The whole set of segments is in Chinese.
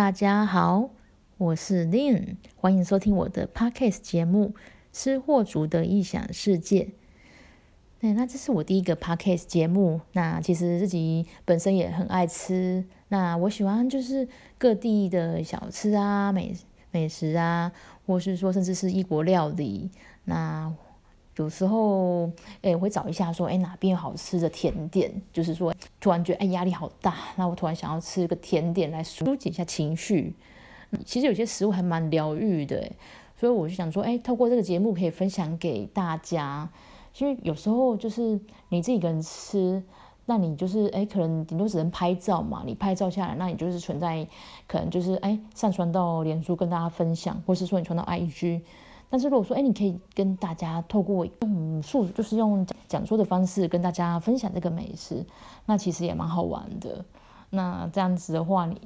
大家好，我是 Lin，欢迎收听我的 Podcast 节目《吃货族的异想世界》。对，那这是我第一个 Podcast 节目。那其实自己本身也很爱吃，那我喜欢就是各地的小吃啊、美美食啊，或是说甚至是异国料理。那有时候哎，我会找一下说，哎，哪边有好吃的甜点？就是说，突然觉得哎压力好大，那我突然想要吃一个甜点来疏解一下情绪。其实有些食物还蛮疗愈的，所以我就想说，哎，透过这个节目可以分享给大家。因为有时候就是你自己一个人吃，那你就是哎，可能顶多只能拍照嘛，你拍照下来，那你就是存在，可能就是哎上传到脸书跟大家分享，或是说你传到 IG。但是如果说，哎，你可以跟大家透过用述，就是用讲说的方式跟大家分享这个美食，那其实也蛮好玩的。那这样子的话，你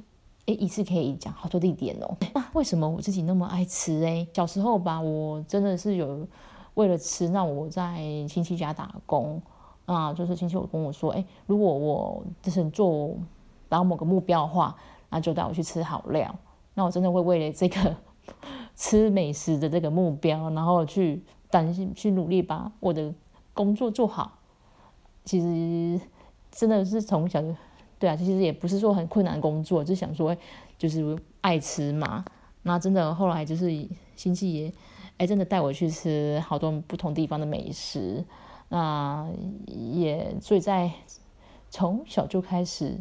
哎一次可以讲好多地点哦。那为什么我自己那么爱吃？哎，小时候吧，我真的是有为了吃，那我在亲戚家打工啊，就是亲戚有跟我说，哎，如果我就是做达到某个目标的话，那就带我去吃好料。那我真的会为了这个。吃美食的这个目标，然后去担心去努力把我的工作做好。其实真的是从小就，对啊，其实也不是说很困难工作，就想说就是爱吃嘛。那真的后来就是亲戚也哎真的带我去吃好多不同地方的美食。那也所以在从小就开始，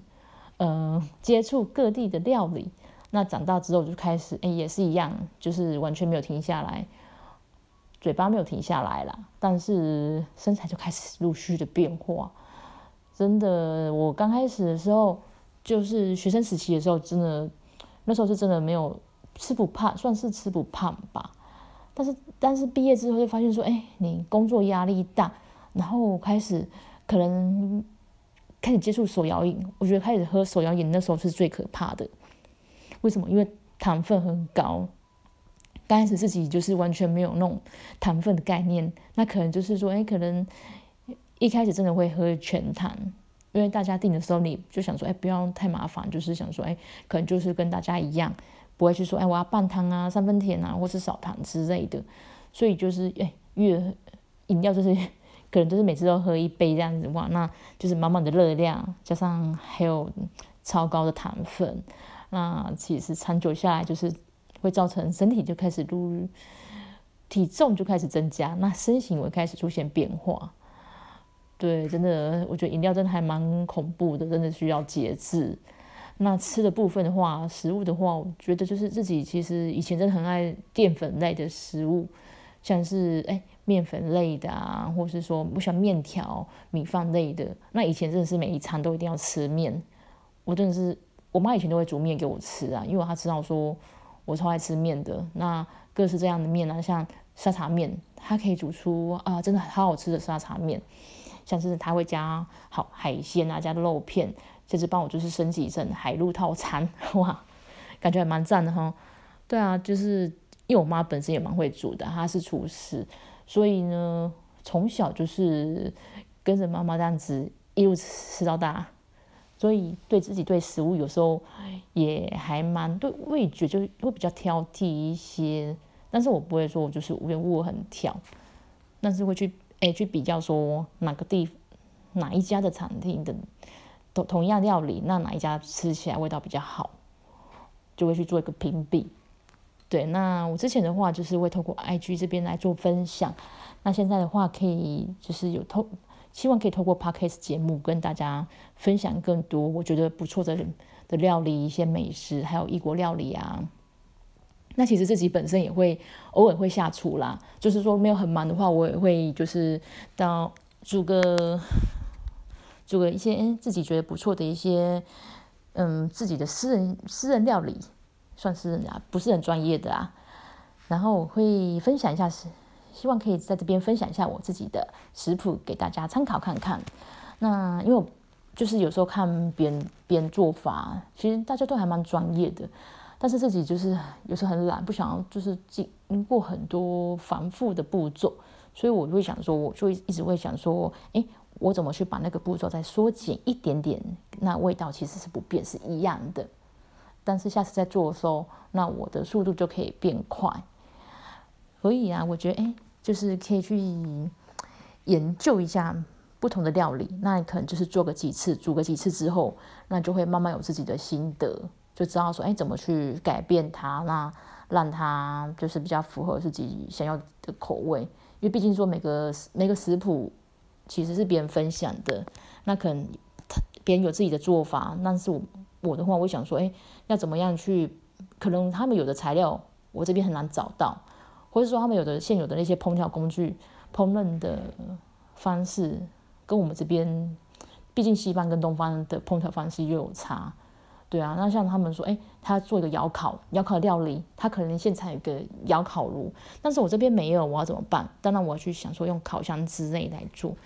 嗯，接触各地的料理。那长大之后就开始，哎，也是一样，就是完全没有停下来，嘴巴没有停下来啦，但是身材就开始陆续的变化。真的，我刚开始的时候，就是学生时期的时候，真的那时候是真的没有吃不胖，算是吃不胖吧。但是，但是毕业之后就发现说，哎，你工作压力大，然后开始可能开始接触手摇饮，我觉得开始喝手摇饮那时候是最可怕的。为什么？因为糖分很高。刚开始自己就是完全没有那种糖分的概念，那可能就是说，哎，可能一开始真的会喝全糖，因为大家订的时候，你就想说，哎，不要太麻烦，就是想说，哎，可能就是跟大家一样，不会去说，哎，我要半糖啊、三分甜啊，或是少糖之类的。所以就是，哎，越饮料就是可能就是每次都喝一杯这样子，哇，那就是满满的热量，加上还有超高的糖分。那其实长久下来，就是会造成身体就开始入体重就开始增加，那身形会开始出现变化。对，真的，我觉得饮料真的还蛮恐怖的，真的需要节制。那吃的部分的话，食物的话，我觉得就是自己其实以前真的很爱淀粉类的食物，像是哎面粉类的啊，或是说我喜欢面条、米饭类的。那以前真的是每一餐都一定要吃面，我真的是。我妈以前都会煮面给我吃啊，因为她知道说我超爱吃面的。那各式这样的面啊，像沙茶面，她可以煮出啊，真的好好吃的沙茶面。像是她会加好海鲜啊，加肉片，甚至帮我就是升级成海陆套餐，哇，感觉还蛮赞的哈。对啊，就是因为我妈本身也蛮会煮的，她是厨师，所以呢，从小就是跟着妈妈这样子一路吃到大。所以对自己对食物有时候也还蛮对味觉就会比较挑剔一些，但是我不会说我就是无缘无故很挑，但是会去哎去比较说哪个地哪一家的餐厅的同同样料理，那哪一家吃起来味道比较好，就会去做一个评比。对，那我之前的话就是会透过 IG 这边来做分享，那现在的话可以就是有透。希望可以透过 podcast 节目跟大家分享更多我觉得不错的的料理，一些美食，还有异国料理啊。那其实自己本身也会偶尔会下厨啦，就是说没有很忙的话，我也会就是到煮个煮个一些自己觉得不错的一些嗯自己的私人私人料理，算是啊不是很专业的啊，然后我会分享一下是。希望可以在这边分享一下我自己的食谱给大家参考看看。那因为就是有时候看别人别人做法，其实大家都还蛮专业的，但是自己就是有时候很懒，不想要就是经过很多繁复的步骤，所以我会想说，我就一直会想说，哎，我怎么去把那个步骤再缩减一点点？那味道其实是不变，是一样的。但是下次再做的时候，那我的速度就可以变快。所以啊，我觉得哎，就是可以去研究一下不同的料理。那你可能就是做个几次，煮个几次之后，那就会慢慢有自己的心得，就知道说哎，怎么去改变它，那让它就是比较符合自己想要的口味。因为毕竟说每个每个食谱其实是别人分享的，那可能别人有自己的做法，但是我我的话，我想说，哎，要怎么样去？可能他们有的材料我这边很难找到。或者说他们有的现有的那些烹调工具、烹饪的方式，跟我们这边，毕竟西方跟东方的烹调方式又有差，对啊。那像他们说，哎，他做一个窑烤窑烤料理，他可能现场有个窑烤炉，但是我这边没有，我要怎么办？当然我要去想说用烤箱之类来做，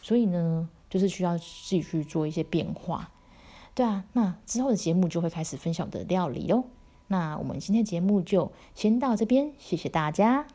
所以呢，就是需要自己去做一些变化，对啊。那之后的节目就会开始分享我的料理哦。那我们今天节目就先到这边，谢谢大家。